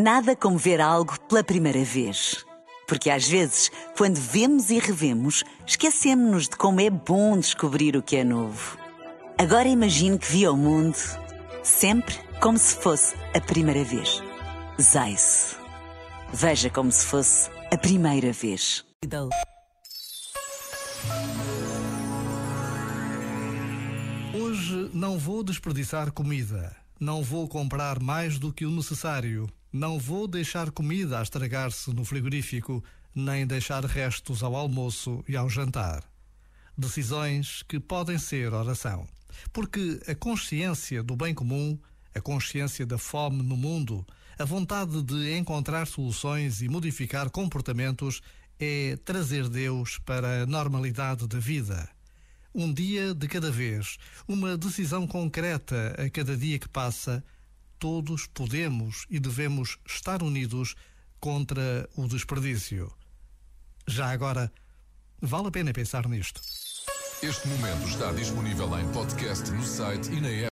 Nada como ver algo pela primeira vez. Porque às vezes, quando vemos e revemos, esquecemos-nos de como é bom descobrir o que é novo. Agora imagine que viu o mundo sempre como se fosse a primeira vez. Zais. Veja como se fosse a primeira vez. Hoje não vou desperdiçar comida. Não vou comprar mais do que o necessário. Não vou deixar comida a estragar-se no frigorífico, nem deixar restos ao almoço e ao jantar. Decisões que podem ser oração. Porque a consciência do bem comum, a consciência da fome no mundo, a vontade de encontrar soluções e modificar comportamentos é trazer Deus para a normalidade da vida. Um dia de cada vez, uma decisão concreta a cada dia que passa todos podemos e devemos estar unidos contra o desperdício. Já agora, vale a pena pensar nisto. Este momento está disponível em podcast no site e na app.